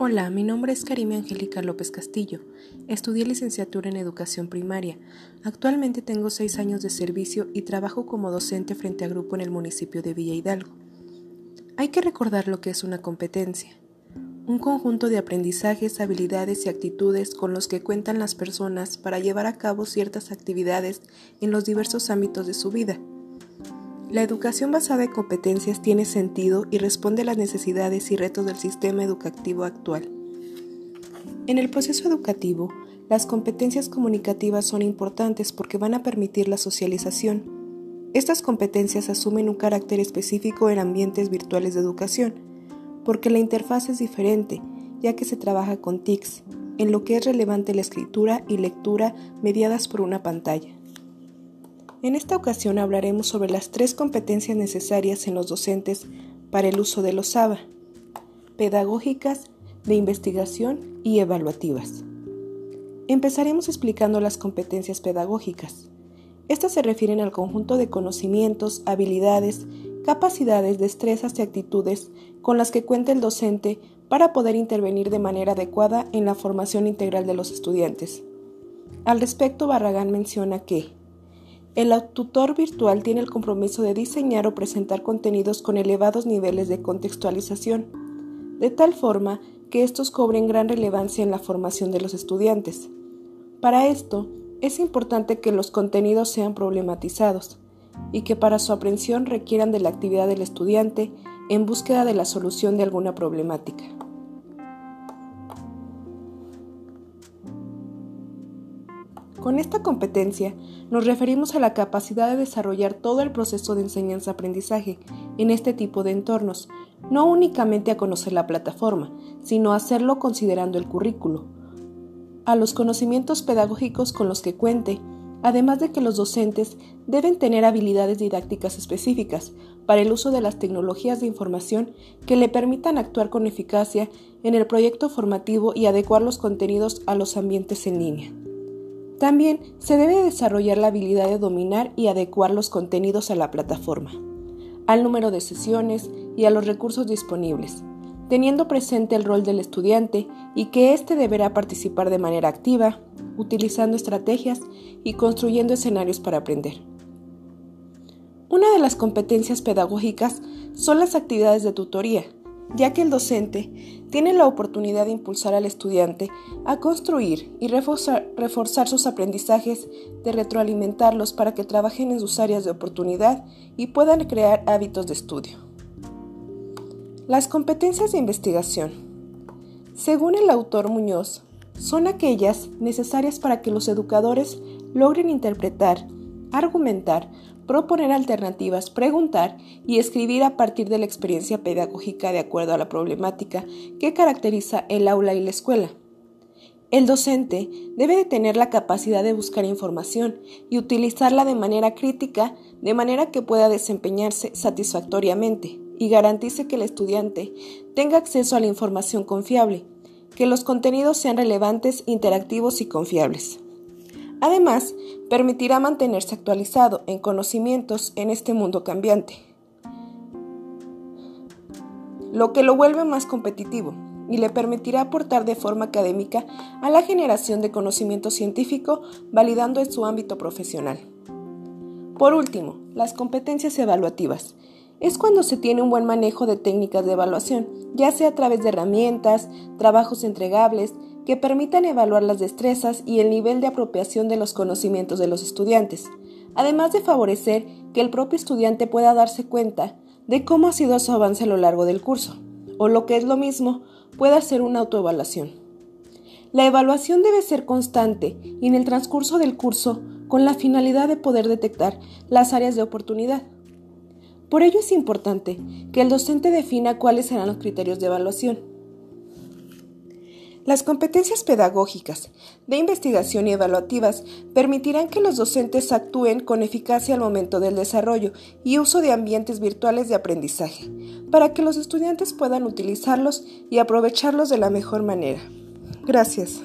Hola, mi nombre es Karime Angélica López Castillo. Estudié licenciatura en educación primaria. Actualmente tengo seis años de servicio y trabajo como docente frente a grupo en el municipio de Villa Hidalgo. Hay que recordar lo que es una competencia. Un conjunto de aprendizajes, habilidades y actitudes con los que cuentan las personas para llevar a cabo ciertas actividades en los diversos ámbitos de su vida. La educación basada en competencias tiene sentido y responde a las necesidades y retos del sistema educativo actual. En el proceso educativo, las competencias comunicativas son importantes porque van a permitir la socialización. Estas competencias asumen un carácter específico en ambientes virtuales de educación, porque la interfaz es diferente, ya que se trabaja con TICs, en lo que es relevante la escritura y lectura mediadas por una pantalla. En esta ocasión hablaremos sobre las tres competencias necesarias en los docentes para el uso de los ABA, pedagógicas, de investigación y evaluativas. Empezaremos explicando las competencias pedagógicas. Estas se refieren al conjunto de conocimientos, habilidades, capacidades, destrezas y actitudes con las que cuenta el docente para poder intervenir de manera adecuada en la formación integral de los estudiantes. Al respecto, Barragán menciona que el tutor virtual tiene el compromiso de diseñar o presentar contenidos con elevados niveles de contextualización, de tal forma que estos cobren gran relevancia en la formación de los estudiantes. Para esto, es importante que los contenidos sean problematizados y que para su aprehensión requieran de la actividad del estudiante en búsqueda de la solución de alguna problemática. Con esta competencia nos referimos a la capacidad de desarrollar todo el proceso de enseñanza-aprendizaje en este tipo de entornos, no únicamente a conocer la plataforma, sino a hacerlo considerando el currículo, a los conocimientos pedagógicos con los que cuente, además de que los docentes deben tener habilidades didácticas específicas para el uso de las tecnologías de información que le permitan actuar con eficacia en el proyecto formativo y adecuar los contenidos a los ambientes en línea. También se debe desarrollar la habilidad de dominar y adecuar los contenidos a la plataforma, al número de sesiones y a los recursos disponibles, teniendo presente el rol del estudiante y que éste deberá participar de manera activa, utilizando estrategias y construyendo escenarios para aprender. Una de las competencias pedagógicas son las actividades de tutoría, ya que el docente tiene la oportunidad de impulsar al estudiante a construir y reforzar, sus aprendizajes, de retroalimentarlos para que trabajen en sus áreas de oportunidad y puedan crear hábitos de estudio. Las competencias de investigación. Según el autor Muñoz, son aquellas necesarias para que los educadores logren interpretar, argumentar, proponer alternativas, preguntar y escribir a partir de la experiencia pedagógica de acuerdo a la problemática que caracteriza el aula y la escuela. El docente debe de tener la capacidad de buscar información y utilizarla de manera crítica, de manera que pueda desempeñarse satisfactoriamente y garantice que el estudiante tenga acceso a la información confiable, que los contenidos sean relevantes, interactivos y confiables. Además, permitirá mantenerse actualizado en conocimientos en este mundo cambiante, lo que lo vuelve más competitivo y le permitirá aportar de forma académica a la generación de conocimiento científico, validando en su ámbito profesional. Por último, las competencias evaluativas. Es cuando se tiene un buen manejo de técnicas de evaluación, ya sea a través de herramientas, trabajos entregables, que permitan evaluar las destrezas y el nivel de apropiación de los conocimientos de los estudiantes, además de favorecer que el propio estudiante pueda darse cuenta de cómo ha sido su avance a lo largo del curso, o lo que es lo mismo, pueda hacer una autoevaluación. La evaluación debe ser constante y en el transcurso del curso con la finalidad de poder detectar las áreas de oportunidad. Por ello es importante que el docente defina cuáles serán los criterios de evaluación las competencias pedagógicas, de investigación y evaluativas permitirán que los docentes actúen con eficacia al momento del desarrollo y uso de ambientes virtuales de aprendizaje, para que los estudiantes puedan utilizarlos y aprovecharlos de la mejor manera. Gracias.